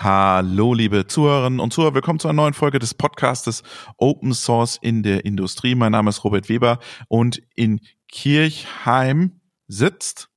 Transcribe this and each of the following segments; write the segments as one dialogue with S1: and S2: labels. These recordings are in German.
S1: Hallo, liebe Zuhörerinnen und Zuhörer. Willkommen zu einer neuen Folge des Podcastes Open Source in der Industrie. Mein Name ist Robert Weber und in Kirchheim sitzt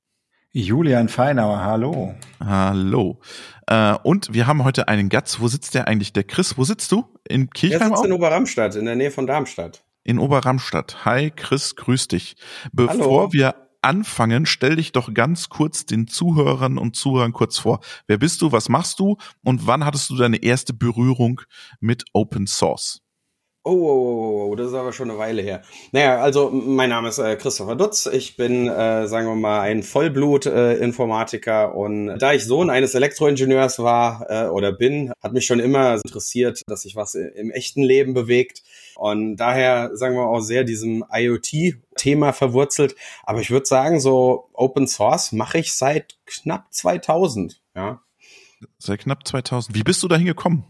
S2: Julian Feinauer. Hallo.
S1: Hallo. Äh, und wir haben heute einen Gast. Wo sitzt der eigentlich? Der Chris, wo sitzt du? In Kirchheim? Der
S3: sitzt auch? in Oberramstadt, in der Nähe von Darmstadt.
S1: In Oberramstadt. Hi, Chris, grüß dich. Bevor Hallo. wir anfangen, stell dich doch ganz kurz den Zuhörern und Zuhörern kurz vor. Wer bist du, was machst du und wann hattest du deine erste Berührung mit Open Source?
S3: Oh, oh, oh, oh, das ist aber schon eine Weile her. Naja, also mein Name ist äh, Christopher Dutz. Ich bin, äh, sagen wir mal, ein Vollblut-Informatiker äh, und da ich Sohn eines Elektroingenieurs war äh, oder bin, hat mich schon immer interessiert, dass sich was im echten Leben bewegt. Und daher, sagen wir auch sehr diesem IoT-Thema verwurzelt. Aber ich würde sagen, so Open Source mache ich seit knapp 2000, ja.
S1: Seit knapp 2000. Wie bist du da hingekommen?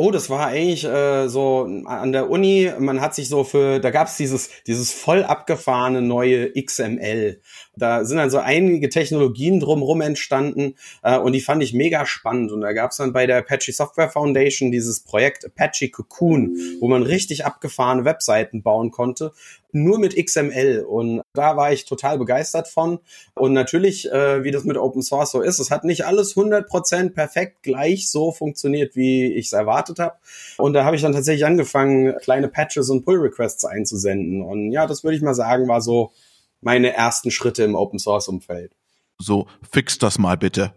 S3: Oh, das war eigentlich äh, so an der Uni, man hat sich so für, da gab's dieses, dieses voll abgefahrene neue XML. Da sind dann so einige Technologien drumherum entstanden äh, und die fand ich mega spannend. Und da gab's dann bei der Apache Software Foundation dieses Projekt Apache Cocoon, wo man richtig abgefahrene Webseiten bauen konnte nur mit XML und da war ich total begeistert von. Und natürlich, äh, wie das mit Open Source so ist, es hat nicht alles 100% perfekt gleich so funktioniert, wie ich es erwartet habe. Und da habe ich dann tatsächlich angefangen, kleine Patches und Pull Requests einzusenden. Und ja, das würde ich mal sagen, war so meine ersten Schritte im Open Source Umfeld.
S1: So, fix das mal bitte.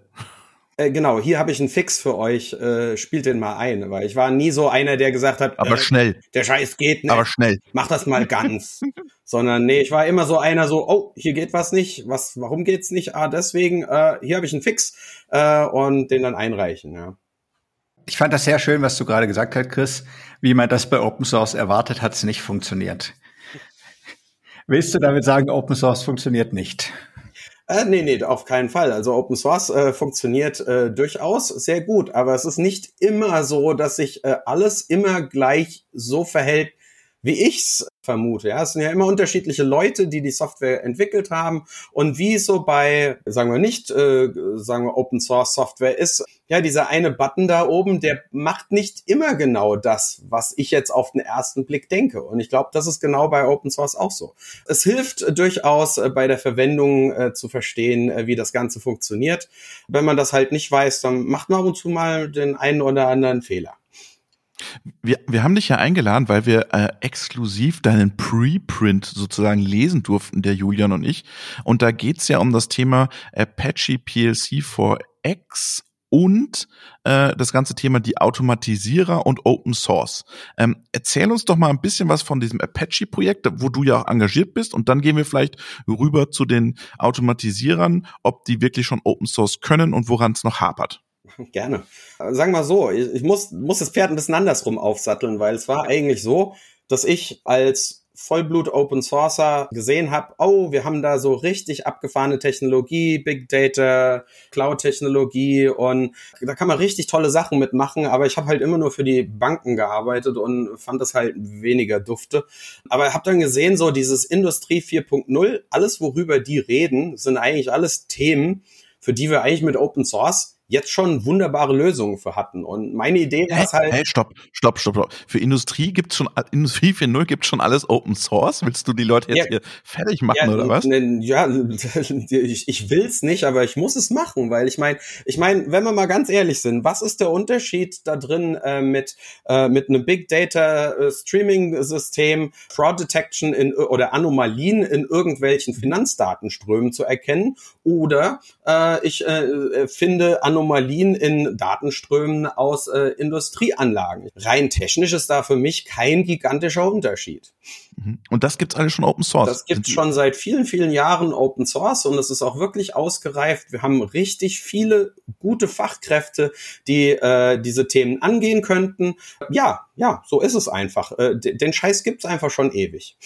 S3: Äh, genau, hier habe ich einen Fix für euch, äh, spielt den mal ein, weil ich war nie so einer, der gesagt hat,
S1: aber
S3: äh,
S1: schnell.
S3: Der Scheiß geht nicht.
S1: Aber schnell.
S3: Mach das mal ganz. Sondern nee, ich war immer so einer so, oh, hier geht was nicht, was warum geht's nicht? Ah, deswegen äh, hier habe ich einen Fix äh, und den dann einreichen, ja.
S2: Ich fand das sehr schön, was du gerade gesagt hast, Chris. Wie man das bei Open Source erwartet, hat es nicht funktioniert. Willst du damit sagen, Open Source funktioniert nicht?
S3: Äh, nee, nee, auf keinen Fall. Also Open Source äh, funktioniert äh, durchaus sehr gut, aber es ist nicht immer so, dass sich äh, alles immer gleich so verhält, wie ich's vermute. Ja, es sind ja immer unterschiedliche Leute, die die Software entwickelt haben und wie so bei, sagen wir nicht, äh, sagen wir Open Source Software ist, ja, dieser eine Button da oben, der macht nicht immer genau das, was ich jetzt auf den ersten Blick denke. Und ich glaube, das ist genau bei Open Source auch so. Es hilft durchaus äh, bei der Verwendung äh, zu verstehen, äh, wie das Ganze funktioniert. Wenn man das halt nicht weiß, dann macht man ab und zu mal den einen oder anderen Fehler.
S1: Wir, wir haben dich ja eingeladen, weil wir äh, exklusiv deinen Preprint sozusagen lesen durften, der Julian und ich. Und da geht's ja um das Thema Apache PLC for X und äh, das ganze Thema die Automatisierer und Open Source. Ähm, erzähl uns doch mal ein bisschen was von diesem Apache-Projekt, wo du ja auch engagiert bist, und dann gehen wir vielleicht rüber zu den Automatisierern, ob die wirklich schon Open Source können und woran es noch hapert.
S3: Gerne. Sagen wir so, ich, ich muss, muss das Pferd ein bisschen andersrum aufsatteln, weil es war eigentlich so, dass ich als Vollblut Open Sourcer gesehen habe, oh, wir haben da so richtig abgefahrene Technologie, Big Data, Cloud-Technologie und da kann man richtig tolle Sachen mitmachen, aber ich habe halt immer nur für die Banken gearbeitet und fand das halt weniger dufte. Aber habe dann gesehen, so dieses Industrie 4.0, alles worüber die reden, sind eigentlich alles Themen, für die wir eigentlich mit Open Source jetzt schon wunderbare Lösungen für hatten. Und meine Idee war es halt.
S1: Hey, stopp, stopp, stopp, stopp. Für Industrie gibt's schon, Industrie 4.0 gibt schon alles Open Source. Willst du die Leute jetzt ja, hier fertig machen
S3: ja,
S1: oder was?
S3: Ja, ich, ich will's nicht, aber ich muss es machen, weil ich meine, ich meine, wenn wir mal ganz ehrlich sind, was ist der Unterschied da drin äh, mit, äh, mit einem Big Data äh, Streaming System, Fraud Detection in, oder Anomalien in irgendwelchen Finanzdatenströmen zu erkennen? Oder äh, ich äh, finde Anomalien Anomalien in Datenströmen aus äh, Industrieanlagen. Rein technisch ist da für mich kein gigantischer Unterschied.
S1: Mhm. Und das gibt's alles schon Open Source.
S3: Das gibt's schon seit vielen, vielen Jahren Open Source und es ist auch wirklich ausgereift. Wir haben richtig viele gute Fachkräfte, die äh, diese Themen angehen könnten. Ja, ja, so ist es einfach. Äh, den Scheiß gibt's einfach schon ewig.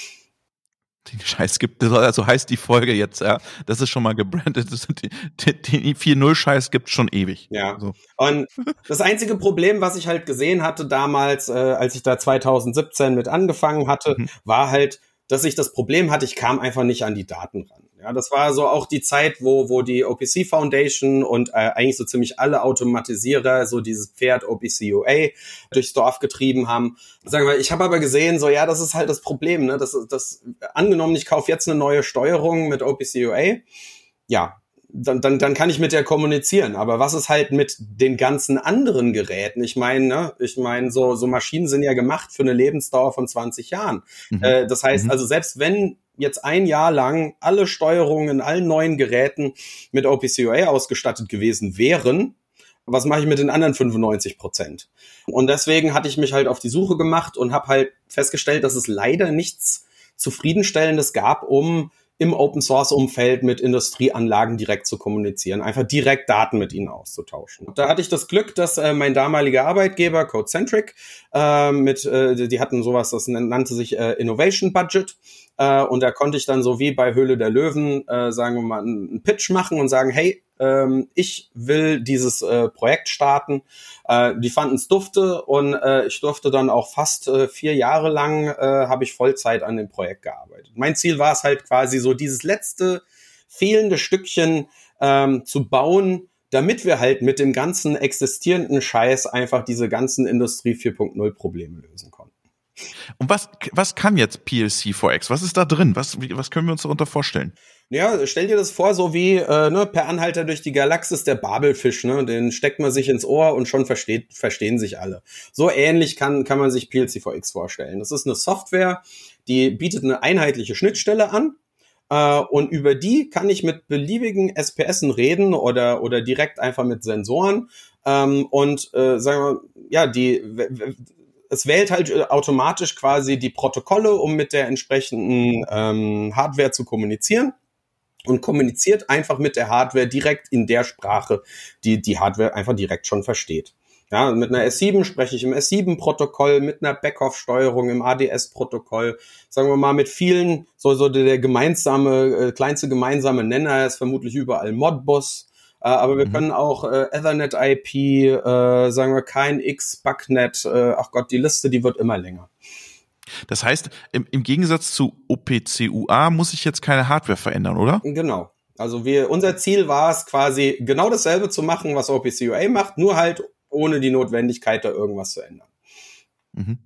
S1: Den Scheiß gibt, also heißt die Folge jetzt, ja. Das ist schon mal gebrandet. Den 4.0-Scheiß gibt schon ewig.
S3: Ja. So. Und das einzige Problem, was ich halt gesehen hatte damals, äh, als ich da 2017 mit angefangen hatte, mhm. war halt, dass ich das Problem hatte, ich kam einfach nicht an die Daten ran. Ja, das war so auch die Zeit, wo, wo die OPC Foundation und äh, eigentlich so ziemlich alle Automatisierer so dieses Pferd OPC UA durchs Dorf getrieben haben. Sagen wir, ich habe aber gesehen, so ja, das ist halt das Problem. Ne? Das, das angenommen, ich kaufe jetzt eine neue Steuerung mit OPC UA. Ja, dann, dann, dann kann ich mit der kommunizieren. Aber was ist halt mit den ganzen anderen Geräten? Ich meine, ne, ich meine, so, so Maschinen sind ja gemacht für eine Lebensdauer von 20 Jahren. Mhm. Äh, das heißt, mhm. also selbst wenn jetzt ein Jahr lang alle Steuerungen in allen neuen Geräten mit OPCOA ausgestattet gewesen wären, was mache ich mit den anderen 95 Prozent? Und deswegen hatte ich mich halt auf die Suche gemacht und habe halt festgestellt, dass es leider nichts zufriedenstellendes gab, um im Open Source Umfeld mit Industrieanlagen direkt zu kommunizieren, einfach direkt Daten mit ihnen auszutauschen. Da hatte ich das Glück, dass äh, mein damaliger Arbeitgeber CodeCentric äh, mit, äh, die hatten sowas, das nannte sich äh, Innovation Budget. Äh, und da konnte ich dann so wie bei Höhle der Löwen, äh, sagen wir mal, einen Pitch machen und sagen, hey, ähm, ich will dieses äh, Projekt starten. Äh, die fanden es dufte und äh, ich durfte dann auch fast vier Jahre lang habe ich Vollzeit an dem Projekt gearbeitet. Mein Ziel war es halt quasi so dieses letzte fehlende Stückchen ähm, zu bauen, damit wir halt mit dem ganzen existierenden Scheiß einfach diese ganzen Industrie 4.0 Probleme lösen.
S1: Und was, was kann jetzt PLC4X? Was ist da drin? Was, was können wir uns darunter vorstellen?
S3: Ja, stell dir das vor, so wie äh, ne, per Anhalter durch die Galaxis der Babelfisch, ne? Den steckt man sich ins Ohr und schon versteht, verstehen sich alle. So ähnlich kann, kann man sich PLC4X vorstellen. Das ist eine Software, die bietet eine einheitliche Schnittstelle an. Äh, und über die kann ich mit beliebigen SPSen reden oder, oder direkt einfach mit Sensoren. Ähm, und äh, sagen wir, ja, die es wählt halt äh, automatisch quasi die Protokolle, um mit der entsprechenden ähm, Hardware zu kommunizieren und kommuniziert einfach mit der Hardware direkt in der Sprache, die die Hardware einfach direkt schon versteht. Ja, mit einer S7 spreche ich im S7-Protokoll, mit einer Backoff-Steuerung im ADS-Protokoll, sagen wir mal mit vielen, so, so der gemeinsame, äh, kleinste gemeinsame Nenner ist vermutlich überall Modbus, aber wir mhm. können auch äh, Ethernet IP, äh, sagen wir KNX, Bucknet, äh, ach Gott, die Liste, die wird immer länger.
S1: Das heißt, im, im Gegensatz zu OPCUA muss ich jetzt keine Hardware verändern, oder?
S3: Genau. Also wir, unser Ziel war es quasi genau dasselbe zu machen, was OPCUA macht, nur halt ohne die Notwendigkeit, da irgendwas zu ändern.
S1: Mhm.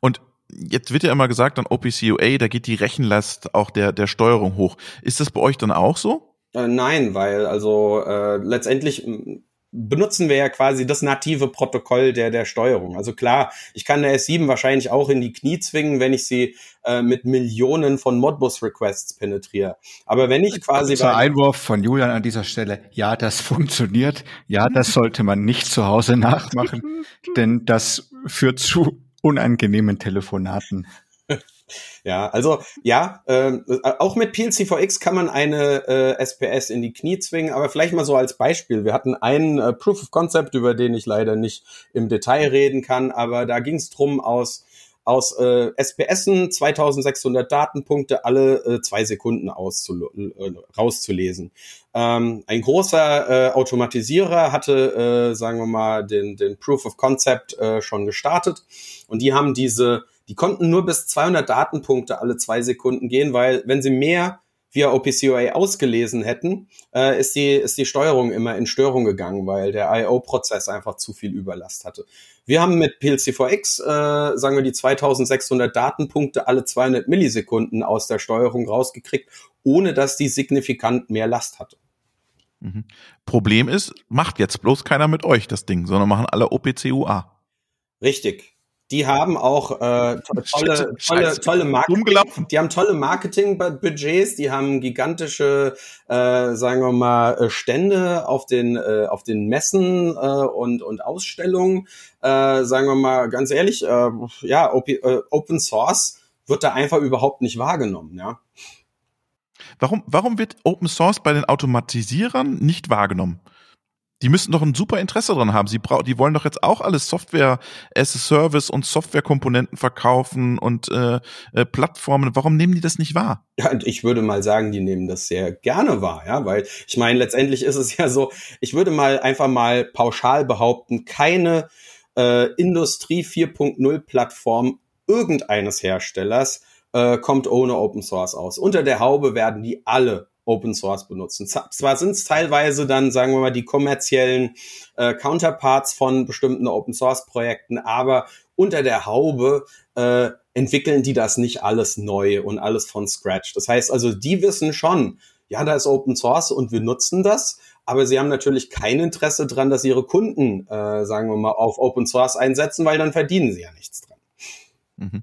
S1: Und jetzt wird ja immer gesagt, an OPCUA, da geht die Rechenlast auch der, der Steuerung hoch. Ist das bei euch dann auch so?
S3: Äh, nein, weil also äh, letztendlich benutzen wir ja quasi das native Protokoll der, der Steuerung. Also klar, ich kann der S7 wahrscheinlich auch in die Knie zwingen, wenn ich sie äh, mit Millionen von Modbus-Requests penetriere. Aber wenn ich quasi...
S2: Kurzer Einwurf von Julian an dieser Stelle. Ja, das funktioniert. Ja, das sollte man nicht zu Hause nachmachen, denn das führt zu unangenehmen Telefonaten.
S3: Ja, also ja, äh, auch mit PLC4X kann man eine äh, SPS in die Knie zwingen, aber vielleicht mal so als Beispiel. Wir hatten einen äh, Proof of Concept, über den ich leider nicht im Detail reden kann, aber da ging es drum aus aus äh, SPSen 2600 Datenpunkte alle äh, zwei Sekunden äh, rauszulesen. Ähm, ein großer äh, Automatisierer hatte, äh, sagen wir mal, den, den Proof of Concept äh, schon gestartet und die haben diese die konnten nur bis 200 Datenpunkte alle zwei Sekunden gehen, weil wenn sie mehr via OPCOA ausgelesen hätten, äh, ist, die, ist die Steuerung immer in Störung gegangen, weil der I.O.-Prozess einfach zu viel Überlast hatte. Wir haben mit PLC4X, äh, sagen wir, die 2600 Datenpunkte alle 200 Millisekunden aus der Steuerung rausgekriegt, ohne dass die signifikant mehr Last hatte.
S1: Mhm. Problem ist, macht jetzt bloß keiner mit euch das Ding, sondern machen alle OPCUA.
S3: Richtig. Die haben auch äh, tolle, tolle, tolle Marketing. Die haben tolle Marketingbudgets. Die haben gigantische, äh, sagen wir mal, äh, Stände auf den äh, auf den Messen äh, und und Ausstellungen. Äh, sagen wir mal ganz ehrlich, äh, ja, äh, Open Source wird da einfach überhaupt nicht wahrgenommen. Ja.
S1: Warum, warum wird Open Source bei den Automatisierern nicht wahrgenommen? Die müssen doch ein super Interesse dran haben. Sie brauchen, die wollen doch jetzt auch alles Software as a Service und Softwarekomponenten verkaufen und äh, äh, Plattformen. Warum nehmen die das nicht wahr?
S3: Ja, und ich würde mal sagen, die nehmen das sehr gerne wahr, ja, weil ich meine, letztendlich ist es ja so, ich würde mal einfach mal pauschal behaupten, keine äh, Industrie 4.0 Plattform irgendeines Herstellers äh, kommt ohne Open Source aus. Unter der Haube werden die alle Open Source benutzen. Zwar sind es teilweise dann, sagen wir mal, die kommerziellen äh, Counterparts von bestimmten Open Source Projekten, aber unter der Haube äh, entwickeln die das nicht alles neu und alles von Scratch. Das heißt also, die wissen schon, ja, da ist Open Source und wir nutzen das, aber sie haben natürlich kein Interesse dran, dass ihre Kunden, äh, sagen wir mal, auf Open Source einsetzen, weil dann verdienen sie ja nichts dran. Mhm.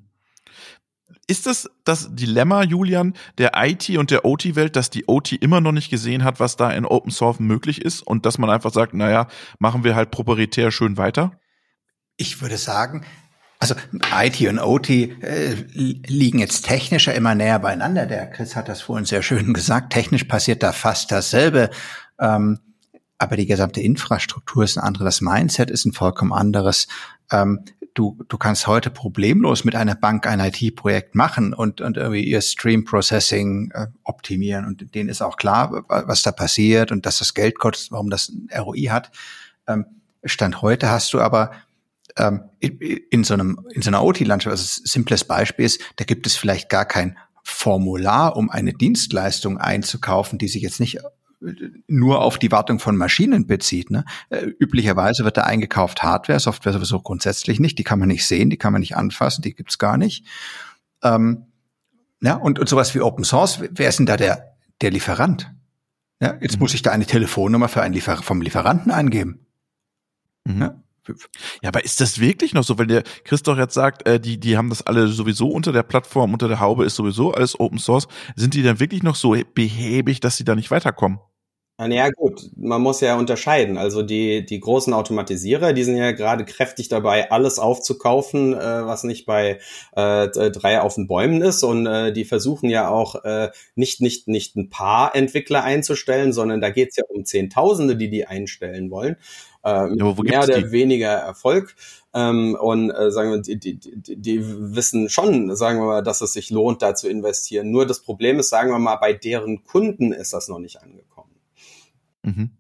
S1: Ist das das Dilemma, Julian, der IT und der OT-Welt, dass die OT immer noch nicht gesehen hat, was da in Open Source möglich ist und dass man einfach sagt, naja, machen wir halt proprietär schön weiter?
S2: Ich würde sagen, also IT und OT äh, liegen jetzt technischer immer näher beieinander. Der Chris hat das vorhin sehr schön gesagt. Technisch passiert da fast dasselbe. Ähm, aber die gesamte Infrastruktur ist ein anderes, das Mindset ist ein vollkommen anderes. Ähm, du, du kannst heute problemlos mit einer Bank ein IT-Projekt machen und, und irgendwie ihr Stream Processing äh, optimieren. Und denen ist auch klar, was da passiert und dass das Geld kostet, warum das ein ROI hat. Ähm, Stand heute hast du aber ähm, in, in so einem, in so einer OT-Landschaft, also ein simples Beispiel ist, da gibt es vielleicht gar kein Formular, um eine Dienstleistung einzukaufen, die sich jetzt nicht nur auf die Wartung von Maschinen bezieht. Ne? Äh, üblicherweise wird da eingekauft Hardware, Software sowieso grundsätzlich nicht. Die kann man nicht sehen, die kann man nicht anfassen, die gibt's gar nicht. Ähm, ja, und, und sowas wie Open Source, wer ist denn da der, der Lieferant? Ja, jetzt mhm. muss ich da eine Telefonnummer für einen Liefer vom Lieferanten eingeben.
S1: Mhm. Ja? Ja, aber ist das wirklich noch so? Weil der Christoph jetzt sagt, äh, die, die haben das alle sowieso unter der Plattform, unter der Haube ist sowieso alles Open Source. Sind die dann wirklich noch so behäbig, dass sie da nicht weiterkommen?
S3: Ja gut, man muss ja unterscheiden. Also die, die großen Automatisierer, die sind ja gerade kräftig dabei, alles aufzukaufen, äh, was nicht bei äh, drei auf den Bäumen ist. Und äh, die versuchen ja auch äh, nicht, nicht, nicht ein paar Entwickler einzustellen, sondern da geht's ja um Zehntausende, die die einstellen wollen. Äh, ja, mehr oder die? weniger Erfolg. Ähm, und äh, sagen wir, die, die, die, die wissen schon, sagen wir mal, dass es sich lohnt, da zu investieren. Nur das Problem ist, sagen wir mal, bei deren Kunden ist das noch nicht angekommen.
S1: Mhm.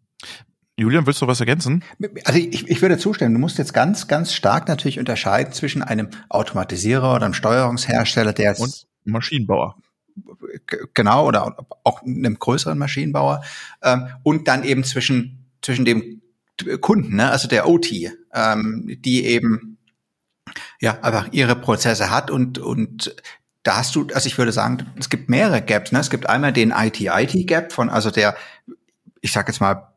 S1: Julian, willst du was ergänzen?
S2: Also ich, ich würde zustimmen. Du musst jetzt ganz, ganz stark natürlich unterscheiden zwischen einem Automatisierer oder einem Steuerungshersteller, der
S1: und Maschinenbauer.
S2: Genau, oder auch einem größeren Maschinenbauer. Ähm, und dann eben zwischen, zwischen dem Kunden, ne? also der OT, ähm, die eben ja einfach ihre Prozesse hat und, und da hast du, also ich würde sagen, es gibt mehrere Gaps. Ne? Es gibt einmal den IT-IT-Gap von, also der ich sage jetzt mal,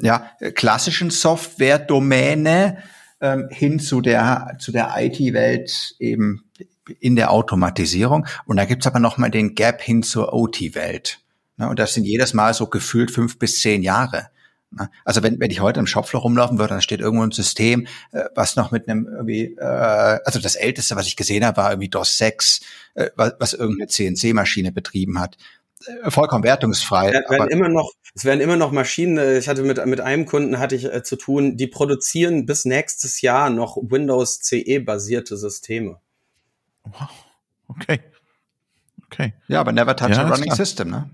S2: ja, klassischen Software-Domäne ähm, hin zu der, zu der IT-Welt eben in der Automatisierung. Und da gibt's aber noch mal den Gap hin zur OT-Welt. Ne? Und das sind jedes Mal so gefühlt fünf bis zehn Jahre. Ne? Also wenn, wenn ich heute im Shopfloor rumlaufen würde, dann steht irgendwo ein System, äh, was noch mit einem irgendwie, äh, also das älteste, was ich gesehen habe, war irgendwie DOS 6, äh, was, was irgendeine CNC-Maschine betrieben hat. Äh, vollkommen wertungsfrei.
S3: Es werden immer noch, es werden immer noch Maschinen. Äh, ich hatte mit mit einem Kunden hatte ich äh, zu tun, die produzieren bis nächstes Jahr noch Windows CE basierte Systeme.
S1: Wow. Okay. Okay.
S2: Ja, aber never touch ja, a running system, ne?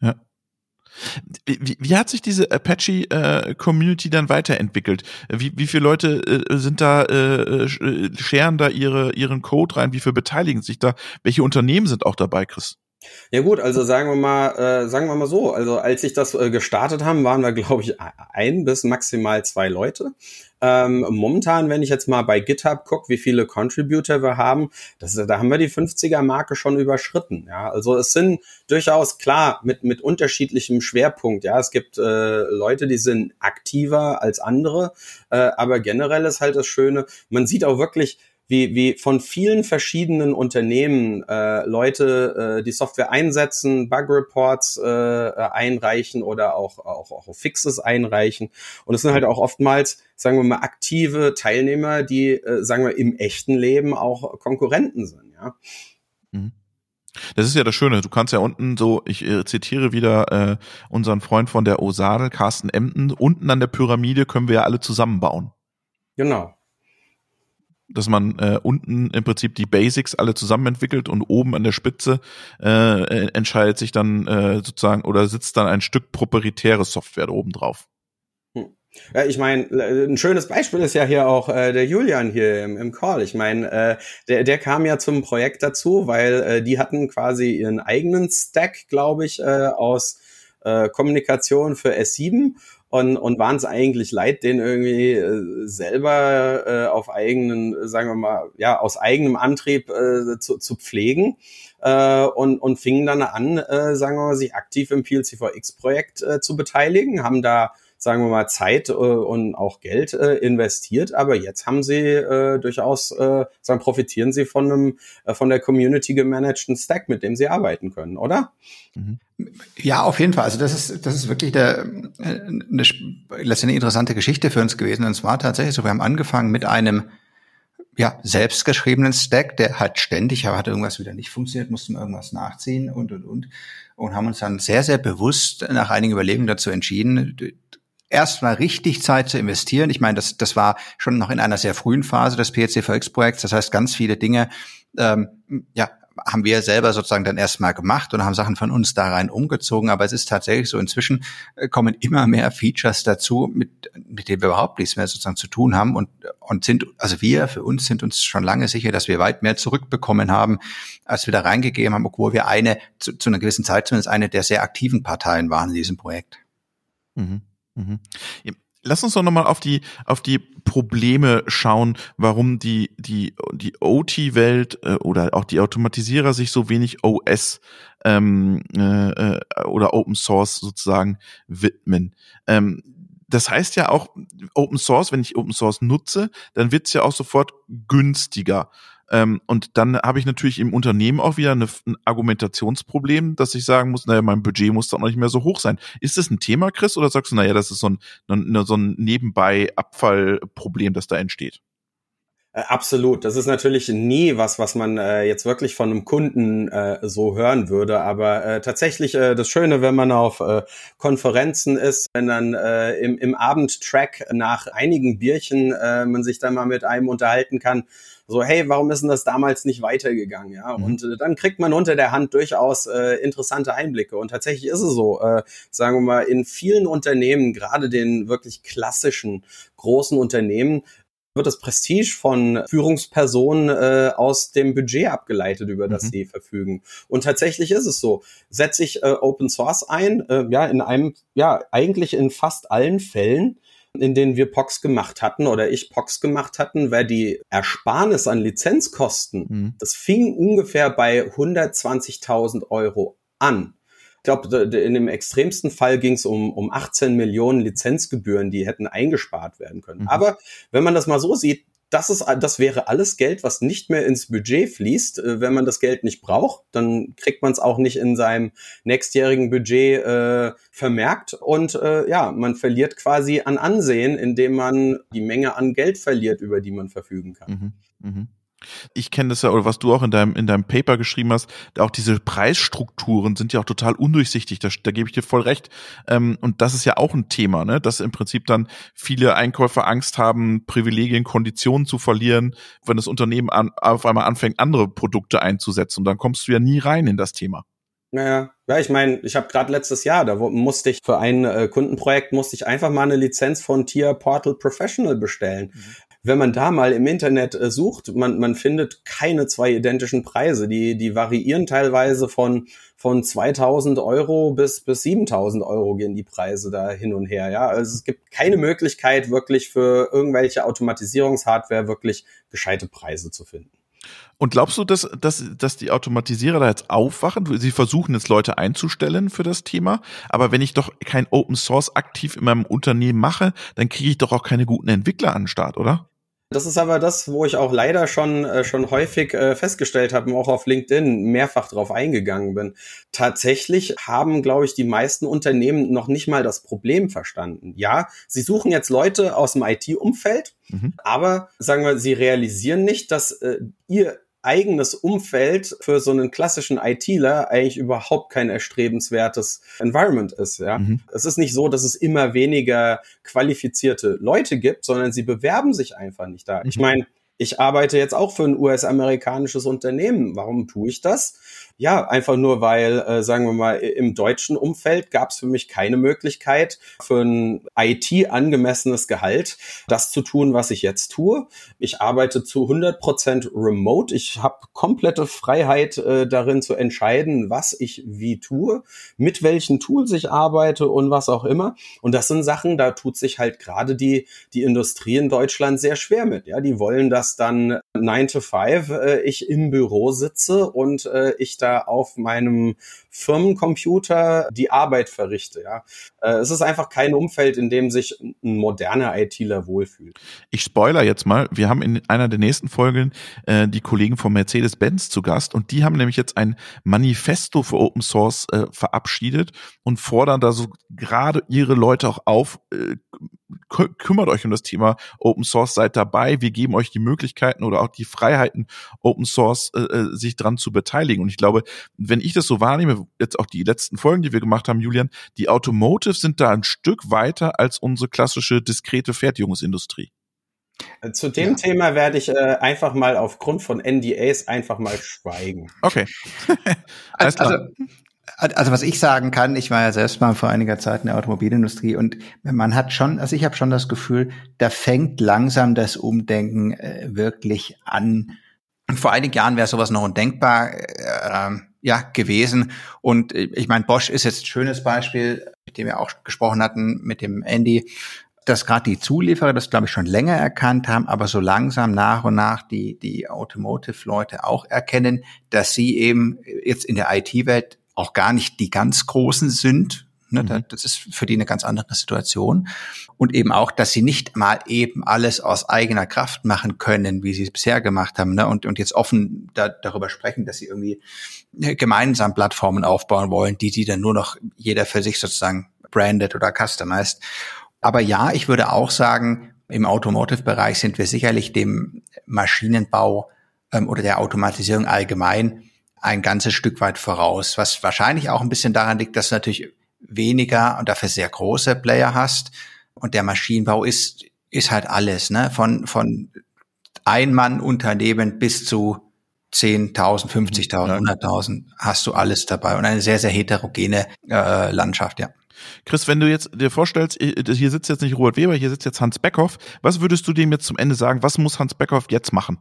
S1: Ja. Wie, wie hat sich diese Apache-Community äh, dann weiterentwickelt? Wie, wie viele Leute äh, sind da, äh, scheren da ihre, ihren Code rein? Wie viele beteiligen sich da? Welche Unternehmen sind auch dabei, Chris?
S3: Ja gut, also sagen wir mal, äh, sagen wir mal so, also als ich das äh, gestartet haben, waren wir glaube ich ein bis maximal zwei Leute. Ähm, momentan, wenn ich jetzt mal bei GitHub gucke, wie viele Contributor wir haben, das, da haben wir die 50er-Marke schon überschritten. Ja, also es sind durchaus klar mit mit unterschiedlichem Schwerpunkt. Ja, es gibt äh, Leute, die sind aktiver als andere, äh, aber generell ist halt das Schöne, man sieht auch wirklich wie, wie von vielen verschiedenen Unternehmen äh, Leute äh, die Software einsetzen, Bug-Reports äh, einreichen oder auch, auch, auch Fixes einreichen. Und es sind halt auch oftmals, sagen wir mal, aktive Teilnehmer, die, äh, sagen wir, im echten Leben auch Konkurrenten sind, ja.
S1: Mhm. Das ist ja das Schöne. Du kannst ja unten so, ich äh, zitiere wieder äh, unseren Freund von der Osadel, Carsten Emden, unten an der Pyramide können wir ja alle zusammenbauen.
S3: Genau.
S1: Dass man äh, unten im Prinzip die Basics alle zusammen entwickelt und oben an der Spitze äh, entscheidet sich dann äh, sozusagen oder sitzt dann ein Stück proprietäre Software oben drauf.
S3: Ja, ich meine, ein schönes Beispiel ist ja hier auch äh, der Julian hier im, im Call. Ich meine, äh, der, der kam ja zum Projekt dazu, weil äh, die hatten quasi ihren eigenen Stack, glaube ich, äh, aus äh, Kommunikation für S7 und, und waren es eigentlich leid, den irgendwie äh, selber äh, auf eigenen, sagen wir mal, ja, aus eigenem Antrieb äh, zu, zu pflegen. Äh, und, und fingen dann an, äh, sagen wir mal, sich aktiv im PLC4X-Projekt äh, zu beteiligen, haben da sagen wir mal, Zeit äh, und auch Geld äh, investiert, aber jetzt haben sie äh, durchaus, äh, sagen, profitieren sie von einem, äh, von der Community gemanagten Stack, mit dem sie arbeiten können, oder?
S2: Mhm. Ja, auf jeden Fall. Also das ist, das ist wirklich der, äh, eine, letztendlich interessante Geschichte für uns gewesen. Und zwar tatsächlich so, wir haben angefangen mit einem ja, selbstgeschriebenen Stack, der halt ständig, aber hat irgendwas wieder nicht funktioniert, mussten irgendwas nachziehen und, und, und. Und haben uns dann sehr, sehr bewusst nach einigen Überlegungen dazu entschieden, erstmal richtig Zeit zu investieren. Ich meine, das, das war schon noch in einer sehr frühen Phase des PHC-VX-Projekts. Das heißt, ganz viele Dinge, ähm, ja, haben wir selber sozusagen dann erstmal gemacht und haben Sachen von uns da rein umgezogen. Aber es ist tatsächlich so, inzwischen äh, kommen immer mehr Features dazu, mit, mit denen wir überhaupt nichts mehr sozusagen zu tun haben und, und sind, also wir für uns sind uns schon lange sicher, dass wir weit mehr zurückbekommen haben, als wir da reingegeben haben, obwohl wir eine, zu, zu einer gewissen Zeit zumindest eine der sehr aktiven Parteien waren in diesem Projekt.
S1: Mhm. Mhm. Lass uns doch nochmal auf die, auf die Probleme schauen, warum die, die, die OT-Welt äh, oder auch die Automatisierer sich so wenig OS ähm, äh, äh, oder Open Source sozusagen widmen. Ähm, das heißt ja auch, Open Source, wenn ich Open Source nutze, dann wird es ja auch sofort günstiger. Ähm, und dann habe ich natürlich im Unternehmen auch wieder eine, ein Argumentationsproblem, dass ich sagen muss, naja, mein Budget muss doch noch nicht mehr so hoch sein. Ist das ein Thema, Chris, oder sagst du, naja, das ist so ein, so ein nebenbei Abfallproblem, das da entsteht?
S3: Äh, absolut. Das ist natürlich nie was, was man äh, jetzt wirklich von einem Kunden äh, so hören würde. Aber äh, tatsächlich äh, das Schöne, wenn man auf äh, Konferenzen ist, wenn dann äh, im, im Abendtrack nach einigen Bierchen äh, man sich dann mal mit einem unterhalten kann, so, hey, warum ist denn das damals nicht weitergegangen? Ja, mhm. und äh, dann kriegt man unter der Hand durchaus äh, interessante Einblicke. Und tatsächlich ist es so, äh, sagen wir mal, in vielen Unternehmen, gerade den wirklich klassischen großen Unternehmen, wird das Prestige von Führungspersonen äh, aus dem Budget abgeleitet, über das mhm. sie verfügen. Und tatsächlich ist es so. Setze ich äh, Open Source ein, äh, ja, in einem, ja, eigentlich in fast allen Fällen, in denen wir POX gemacht hatten oder ich POX gemacht hatten, weil die Ersparnis an Lizenzkosten, mhm. das fing ungefähr bei 120.000 Euro an. Ich glaube, in dem extremsten Fall ging es um, um 18 Millionen Lizenzgebühren, die hätten eingespart werden können. Mhm. Aber wenn man das mal so sieht, das ist, das wäre alles Geld, was nicht mehr ins Budget fließt. Äh, wenn man das Geld nicht braucht, dann kriegt man es auch nicht in seinem nächstjährigen Budget äh, vermerkt und äh, ja, man verliert quasi an Ansehen, indem man die Menge an Geld verliert, über die man verfügen kann. Mhm. Mhm.
S1: Ich kenne das ja, oder was du auch in deinem, in deinem Paper geschrieben hast, auch diese Preisstrukturen sind ja auch total undurchsichtig, da, da gebe ich dir voll recht. Ähm, und das ist ja auch ein Thema, ne? dass im Prinzip dann viele Einkäufer Angst haben, Privilegien, Konditionen zu verlieren, wenn das Unternehmen an, auf einmal anfängt, andere Produkte einzusetzen. Und dann kommst du ja nie rein in das Thema.
S3: Naja, ja, ich meine, ich habe gerade letztes Jahr, da musste ich für ein äh, Kundenprojekt musste ich einfach mal eine Lizenz von Tier Portal Professional bestellen. Mhm wenn man da mal im Internet äh, sucht, man, man findet keine zwei identischen Preise. Die, die variieren teilweise von, von 2000 Euro bis, bis 7000 Euro gehen die Preise da hin und her. Ja, also es gibt keine Möglichkeit wirklich für irgendwelche Automatisierungshardware wirklich gescheite Preise zu finden.
S1: Und glaubst du, dass, dass, dass die Automatisierer da jetzt aufwachen? Sie versuchen jetzt Leute einzustellen für das Thema, aber wenn ich doch kein Open Source aktiv in meinem Unternehmen mache, dann kriege ich doch auch keine guten Entwickler an den Start, oder?
S3: Das ist aber das, wo ich auch leider schon äh, schon häufig äh, festgestellt habe und auch auf LinkedIn mehrfach drauf eingegangen bin. Tatsächlich haben, glaube ich, die meisten Unternehmen noch nicht mal das Problem verstanden. Ja, sie suchen jetzt Leute aus dem IT-Umfeld, mhm. aber sagen wir, sie realisieren nicht, dass äh, ihr eigenes Umfeld für so einen klassischen ITler eigentlich überhaupt kein erstrebenswertes Environment ist. Ja, mhm. es ist nicht so, dass es immer weniger qualifizierte Leute gibt, sondern sie bewerben sich einfach nicht da. Mhm. Ich meine, ich arbeite jetzt auch für ein US-amerikanisches Unternehmen. Warum tue ich das? Ja, einfach nur, weil, äh, sagen wir mal, im deutschen Umfeld gab es für mich keine Möglichkeit, für ein IT angemessenes Gehalt das zu tun, was ich jetzt tue. Ich arbeite zu 100 Prozent remote. Ich habe komplette Freiheit äh, darin zu entscheiden, was ich wie tue, mit welchen Tools ich arbeite und was auch immer. Und das sind Sachen, da tut sich halt gerade die, die Industrie in Deutschland sehr schwer mit. Ja, die wollen, dass dann 9 to 5 äh, ich im Büro sitze und äh, ich da auf meinem Firmencomputer die Arbeit verrichte. Ja, äh, es ist einfach kein Umfeld, in dem sich ein moderner ITler wohlfühlt.
S1: Ich spoiler jetzt mal. Wir haben in einer der nächsten Folgen äh, die Kollegen von Mercedes-Benz zu Gast und die haben nämlich jetzt ein Manifesto für Open Source äh, verabschiedet und fordern da so gerade ihre Leute auch auf, kümmert euch um das Thema Open Source, seid dabei, wir geben euch die Möglichkeiten oder auch die Freiheiten, Open Source äh, äh, sich dran zu beteiligen. Und ich glaube, wenn ich das so wahrnehme, jetzt auch die letzten Folgen, die wir gemacht haben, Julian, die Automotive sind da ein Stück weiter als unsere klassische diskrete Fertigungsindustrie.
S3: Zu dem ja. Thema werde ich äh, einfach mal aufgrund von NDAs einfach mal schweigen.
S1: Okay.
S2: Alles klar. Also, also was ich sagen kann, ich war ja selbst mal vor einiger Zeit in der Automobilindustrie und man hat schon, also ich habe schon das Gefühl, da fängt langsam das Umdenken äh, wirklich an. Vor einigen Jahren wäre sowas noch undenkbar äh, ja gewesen. Und äh, ich meine, Bosch ist jetzt ein schönes Beispiel, mit dem wir auch gesprochen hatten, mit dem Andy, dass gerade die Zulieferer das, glaube ich, schon länger erkannt haben, aber so langsam nach und nach die, die Automotive-Leute auch erkennen, dass sie eben jetzt in der IT-Welt auch gar nicht die ganz Großen sind. Ne, mhm. Das ist für die eine ganz andere Situation. Und eben auch, dass sie nicht mal eben alles aus eigener Kraft machen können, wie sie es bisher gemacht haben. Ne? Und, und jetzt offen da, darüber sprechen, dass sie irgendwie äh, gemeinsam Plattformen aufbauen wollen, die die dann nur noch jeder für sich sozusagen branded oder customized. Aber ja, ich würde auch sagen, im Automotive-Bereich sind wir sicherlich dem Maschinenbau ähm, oder der Automatisierung allgemein ein ganzes Stück weit voraus, was wahrscheinlich auch ein bisschen daran liegt, dass du natürlich weniger und dafür sehr große Player hast. Und der Maschinenbau ist, ist halt alles, ne? Von, von Ein-Mann-Unternehmen bis zu 10.000, 50.000, 100.000 hast du alles dabei und eine sehr, sehr heterogene äh, Landschaft, ja.
S1: Chris, wenn du jetzt dir vorstellst, hier sitzt jetzt nicht Robert Weber, hier sitzt jetzt Hans Beckhoff, was würdest du dem jetzt zum Ende sagen? Was muss Hans Beckhoff jetzt machen?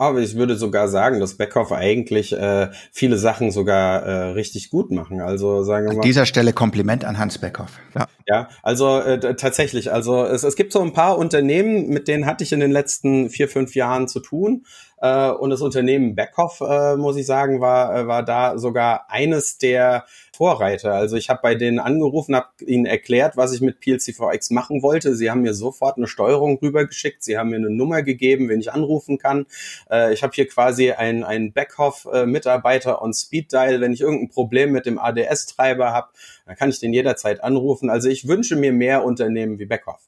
S3: Aber ich würde sogar sagen, dass Beckhoff eigentlich äh, viele Sachen sogar äh, richtig gut machen. Also sagen wir
S2: mal. An dieser Stelle Kompliment an Hans Beckhoff.
S3: Ja, ja also äh, tatsächlich. Also es, es gibt so ein paar Unternehmen, mit denen hatte ich in den letzten vier, fünf Jahren zu tun. Äh, und das Unternehmen Beckhoff, äh, muss ich sagen, war, äh, war da sogar eines der Vorreiter. Also ich habe bei denen angerufen, habe ihnen erklärt, was ich mit PLC4X machen wollte. Sie haben mir sofort eine Steuerung rübergeschickt. Sie haben mir eine Nummer gegeben, wen ich anrufen kann. Äh, ich habe hier quasi einen, einen Backhoff-Mitarbeiter on Speed Dial. Wenn ich irgendein Problem mit dem ADS-Treiber habe, dann kann ich den jederzeit anrufen. Also ich wünsche mir mehr Unternehmen wie Backhoff.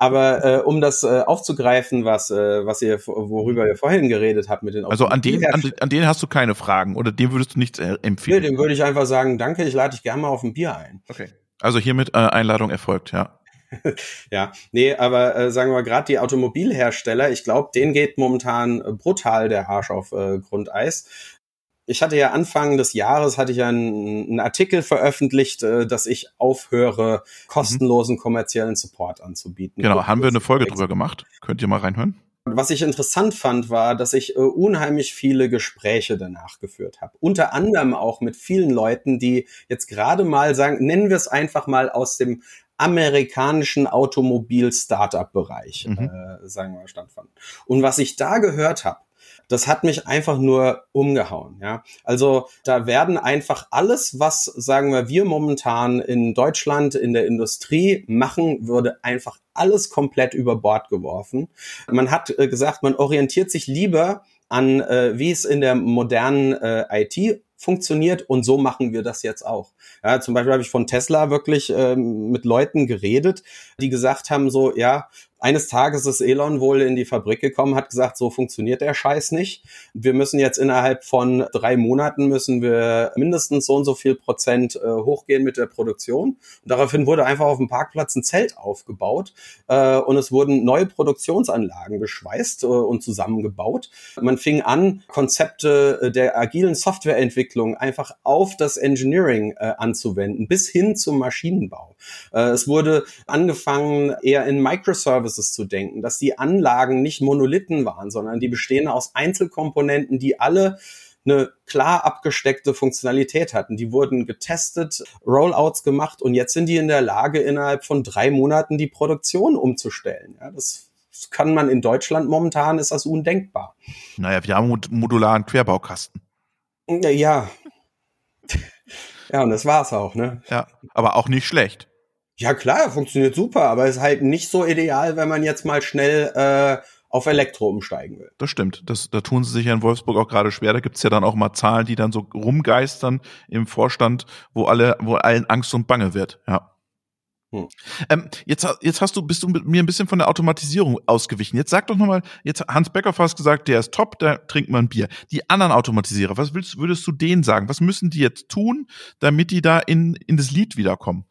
S3: Aber äh, um das äh, aufzugreifen, was, äh, was ihr, worüber ihr vorhin geredet habt mit den
S1: Also an den, an, an den hast du keine Fragen oder dem würdest du nichts äh, empfehlen?
S3: Nee, dem würde ich einfach sagen, danke, ich lade dich gerne mal auf ein Bier ein.
S1: Okay. Also hiermit äh, Einladung erfolgt, ja.
S3: ja, nee, aber äh, sagen wir gerade die Automobilhersteller, ich glaube, denen geht momentan brutal der Arsch auf äh, Grundeis ich hatte ja Anfang des Jahres hatte ich ja einen, einen Artikel veröffentlicht, äh, dass ich aufhöre, kostenlosen kommerziellen Support anzubieten.
S1: Genau, haben wir eine Folge drüber gemacht. Könnt ihr mal reinhören?
S3: Was ich interessant fand, war, dass ich äh, unheimlich viele Gespräche danach geführt habe. Unter anderem auch mit vielen Leuten, die jetzt gerade mal sagen, nennen wir es einfach mal aus dem amerikanischen Automobil-Startup-Bereich, mhm. äh, sagen wir mal, stattfanden. Und was ich da gehört habe, das hat mich einfach nur umgehauen. Ja, also da werden einfach alles, was sagen wir wir momentan in Deutschland in der Industrie machen, würde einfach alles komplett über Bord geworfen. Man hat äh, gesagt, man orientiert sich lieber an, äh, wie es in der modernen äh, IT funktioniert und so machen wir das jetzt auch. Ja, zum Beispiel habe ich von Tesla wirklich ähm, mit Leuten geredet, die gesagt haben so, ja, eines Tages ist Elon wohl in die Fabrik gekommen, hat gesagt, so funktioniert der Scheiß nicht. Wir müssen jetzt innerhalb von drei Monaten müssen wir mindestens so und so viel Prozent äh, hochgehen mit der Produktion. Und daraufhin wurde einfach auf dem Parkplatz ein Zelt aufgebaut äh, und es wurden neue Produktionsanlagen geschweißt äh, und zusammengebaut. Man fing an, Konzepte äh, der agilen Softwareentwicklung einfach auf das Engineering äh, anzuwenden, bis hin zum Maschinenbau. Äh, es wurde angefangen, eher in Microservices zu denken, dass die Anlagen nicht Monolithen waren, sondern die bestehen aus Einzelkomponenten, die alle eine klar abgesteckte Funktionalität hatten. Die wurden getestet, Rollouts gemacht und jetzt sind die in der Lage, innerhalb von drei Monaten die Produktion umzustellen. Ja, das kann man in Deutschland momentan, ist das undenkbar.
S1: Naja, wir haben modularen Querbaukasten.
S3: Ja. Ja, und das war's auch, ne?
S1: Ja, aber auch nicht schlecht.
S3: Ja, klar, funktioniert super, aber ist halt nicht so ideal, wenn man jetzt mal schnell äh, auf Elektro umsteigen will.
S1: Das stimmt. Das, da tun sie sich ja in Wolfsburg auch gerade schwer. Da gibt's ja dann auch mal Zahlen, die dann so rumgeistern im Vorstand, wo alle, wo allen Angst und Bange wird. Ja. Hm. Ähm, jetzt, jetzt hast du, bist du mit mir ein bisschen von der Automatisierung ausgewichen. Jetzt sag doch nochmal, jetzt Hans Becker hast gesagt, der ist top, da trinkt man Bier. Die anderen Automatisierer, was willst, würdest du denen sagen? Was müssen die jetzt tun, damit die da in, in das Lied wiederkommen?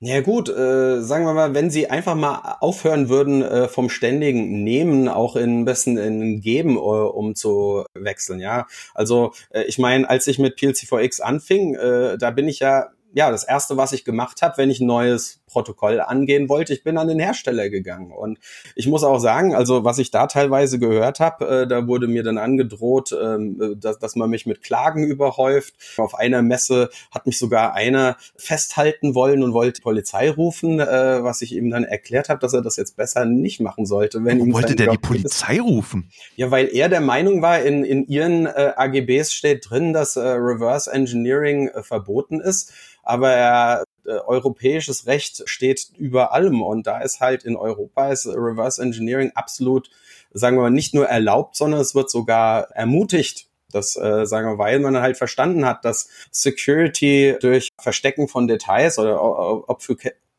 S3: Ja gut, äh, sagen wir mal, wenn sie einfach mal aufhören würden, äh, vom ständigen Nehmen auch in besten in Geben äh, umzuwechseln, ja. Also äh, ich meine, als ich mit PLC4X anfing, äh, da bin ich ja ja, das erste, was ich gemacht habe, wenn ich ein neues Protokoll angehen wollte, ich bin an den Hersteller gegangen. Und ich muss auch sagen, also was ich da teilweise gehört habe, äh, da wurde mir dann angedroht, ähm, dass, dass man mich mit Klagen überhäuft. Auf einer Messe hat mich sogar einer festhalten wollen und wollte die Polizei rufen, äh, was ich ihm dann erklärt habe, dass er das jetzt besser nicht machen sollte. Wenn
S1: Warum ihm wollte der die Polizei rufen?
S3: Ja, weil er der Meinung war, in, in ihren äh, AGBs steht drin, dass äh, Reverse Engineering äh, verboten ist aber er, äh, europäisches Recht steht über allem und da ist halt in Europa ist Reverse Engineering absolut, sagen wir mal, nicht nur erlaubt, sondern es wird sogar ermutigt. Das äh, sagen wir, weil man halt verstanden hat, dass Security durch Verstecken von Details oder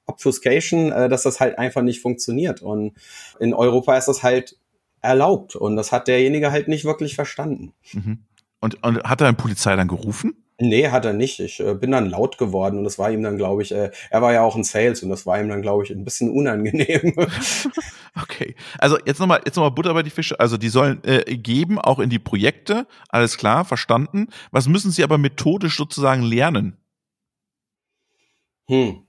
S3: Obfuscation, äh, dass das halt einfach nicht funktioniert. Und in Europa ist das halt erlaubt und das hat derjenige halt nicht wirklich verstanden.
S1: Mhm. Und, und hat er eine Polizei dann gerufen?
S3: Nee, hat er nicht. Ich äh, bin dann laut geworden und das war ihm dann, glaube ich, äh, er war ja auch in Sales und das war ihm dann, glaube ich, ein bisschen unangenehm.
S1: okay. Also jetzt nochmal, jetzt nochmal Butter bei die Fische. Also die sollen äh, geben, auch in die Projekte. Alles klar, verstanden. Was müssen sie aber methodisch sozusagen lernen?
S3: Hm.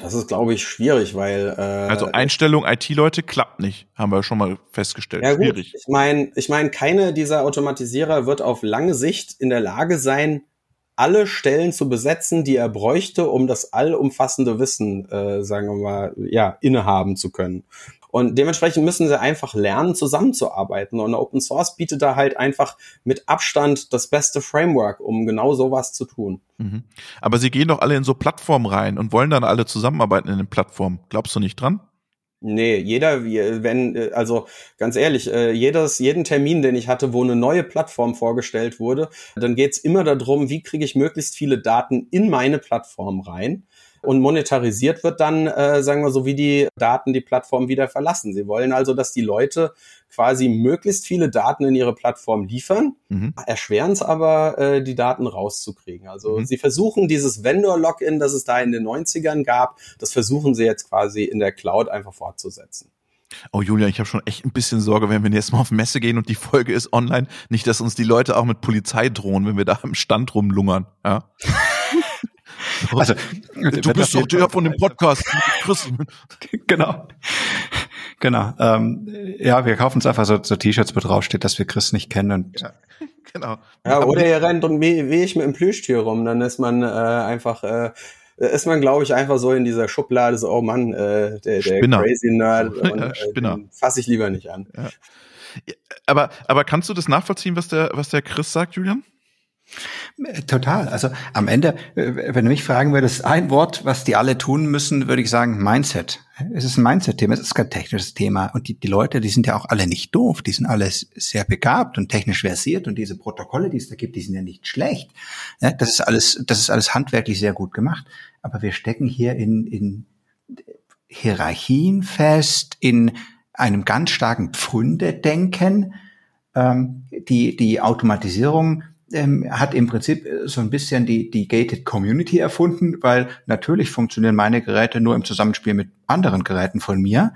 S3: Das ist, glaube ich, schwierig, weil äh,
S1: also Einstellung IT-Leute klappt nicht, haben wir schon mal festgestellt.
S3: Ja, schwierig. Gut. Ich meine, ich meine, keine dieser Automatisierer wird auf lange Sicht in der Lage sein, alle Stellen zu besetzen, die er bräuchte, um das allumfassende Wissen, äh, sagen wir mal, ja, innehaben zu können. Und dementsprechend müssen sie einfach lernen, zusammenzuarbeiten. Und Open Source bietet da halt einfach mit Abstand das beste Framework, um genau sowas zu tun.
S1: Mhm. Aber sie gehen doch alle in so Plattformen rein und wollen dann alle zusammenarbeiten in den Plattformen. Glaubst du nicht dran?
S3: Nee, jeder, wenn, also ganz ehrlich, äh, jedes, jeden Termin, den ich hatte, wo eine neue Plattform vorgestellt wurde, dann geht's immer darum, wie kriege ich möglichst viele Daten in meine Plattform rein und monetarisiert wird dann, äh, sagen wir so, wie die Daten die Plattform wieder verlassen. Sie wollen also, dass die Leute quasi möglichst viele Daten in ihre Plattform liefern, mhm. erschweren es aber, äh, die Daten rauszukriegen. Also mhm. sie versuchen dieses Vendor-Login, das es da in den 90ern gab, das versuchen sie jetzt quasi in der Cloud einfach fortzusetzen.
S1: Oh Julia, ich habe schon echt ein bisschen Sorge, wenn wir jetzt mal auf Messe gehen und die Folge ist online, nicht, dass uns die Leute auch mit Polizei drohen, wenn wir da im Stand rumlungern. Ja. Also, du bist doch der von dem Podcast.
S2: genau. Genau. Ähm, ja, wir kaufen uns einfach so, so T-Shirts, wo drauf steht, dass wir Chris nicht kennen. Und ja,
S3: genau. Ja, oder ihr rennt und wie, wie ich mit dem Plüschtier rum, dann ist man äh, einfach äh, ist man, glaube ich, einfach so in dieser Schublade, so, oh Mann, äh, der, der
S1: Spinner.
S3: crazy Nerd, und, ja, äh, fasse ich lieber nicht an. Ja.
S1: Aber, aber kannst du das nachvollziehen, was der, was der Chris sagt, Julian?
S2: Total. Also am Ende, äh, wenn du mich fragen würdest, ein Wort, was die alle tun müssen, würde ich sagen Mindset. Es ist ein Mindset-Thema, es ist kein technisches Thema. Und die, die Leute, die sind ja auch alle nicht doof, die sind alle sehr begabt und technisch versiert und diese Protokolle, die es da gibt, die sind ja nicht schlecht. Das ist alles, das ist alles handwerklich sehr gut gemacht. Aber wir stecken hier in, in Hierarchien fest, in einem ganz starken Pfründe-Denken. Ähm, die, die Automatisierung ähm, hat im Prinzip äh, so ein bisschen die, die Gated Community erfunden, weil natürlich funktionieren meine Geräte nur im Zusammenspiel mit anderen Geräten von mir.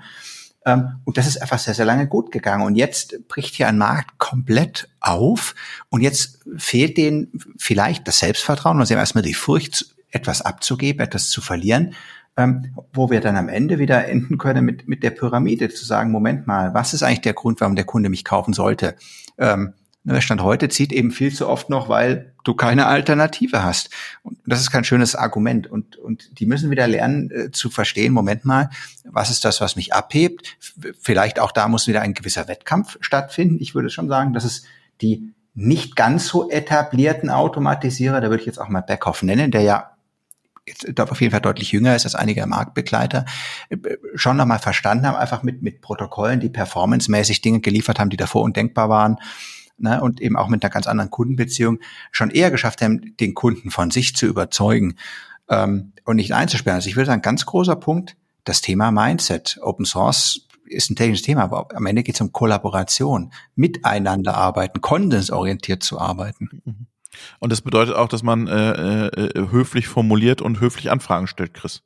S2: Ähm, und das ist einfach sehr, sehr lange gut gegangen. Und jetzt bricht hier ein Markt komplett auf. Und jetzt fehlt denen vielleicht das Selbstvertrauen, und sie haben erstmal die Furcht, etwas abzugeben, etwas zu verlieren, ähm, wo wir dann am Ende wieder enden können mit, mit der Pyramide, zu sagen, Moment mal, was ist eigentlich der Grund, warum der Kunde mich kaufen sollte? Ähm, der Stand heute zieht eben viel zu oft noch, weil du keine Alternative hast. Und das ist kein schönes Argument. Und, und die müssen wieder lernen äh, zu verstehen, Moment mal, was ist das, was mich abhebt? Vielleicht auch da muss wieder ein gewisser Wettkampf stattfinden. Ich würde schon sagen, dass es die nicht ganz so etablierten Automatisierer, da würde ich jetzt auch mal Beckhoff nennen, der ja jetzt auf jeden Fall deutlich jünger ist als einige Marktbegleiter, äh, schon nochmal verstanden haben, einfach mit, mit Protokollen, die performancemäßig Dinge geliefert haben, die davor undenkbar waren ne, und eben auch mit einer ganz anderen Kundenbeziehung schon eher geschafft haben, den Kunden von sich zu überzeugen ähm, und nicht einzusperren. Also ich würde sagen, ganz großer Punkt, das Thema Mindset. Open Source ist ein technisches Thema, aber am Ende geht es um Kollaboration, miteinander arbeiten, konsensorientiert zu arbeiten.
S1: Mhm. Und das bedeutet auch, dass man äh, äh, höflich formuliert und höflich Anfragen stellt, Chris.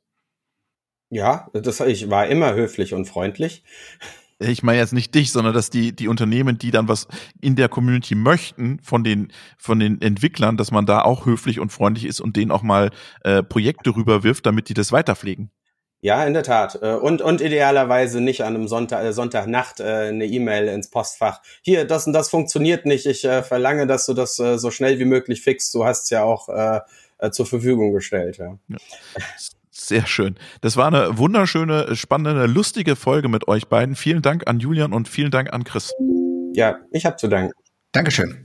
S3: Ja, das, ich war immer höflich und freundlich
S1: ich meine jetzt nicht dich, sondern dass die, die Unternehmen, die dann was in der Community möchten, von den, von den Entwicklern, dass man da auch höflich und freundlich ist und denen auch mal äh, Projekte rüberwirft, damit die das weiterpflegen.
S3: Ja, in der Tat. Äh, und, und idealerweise nicht an einem Sonntag, äh, Sonntagnacht äh, eine E-Mail ins Postfach. Hier, das und das funktioniert nicht. Ich äh, verlange, dass du das äh, so schnell wie möglich fixst. Du hast es ja auch äh, zur Verfügung gestellt. Ja. ja.
S1: Sehr schön. Das war eine wunderschöne, spannende, lustige Folge mit euch beiden. Vielen Dank an Julian und vielen Dank an Chris.
S3: Ja, ich habe zu danken.
S2: Dankeschön.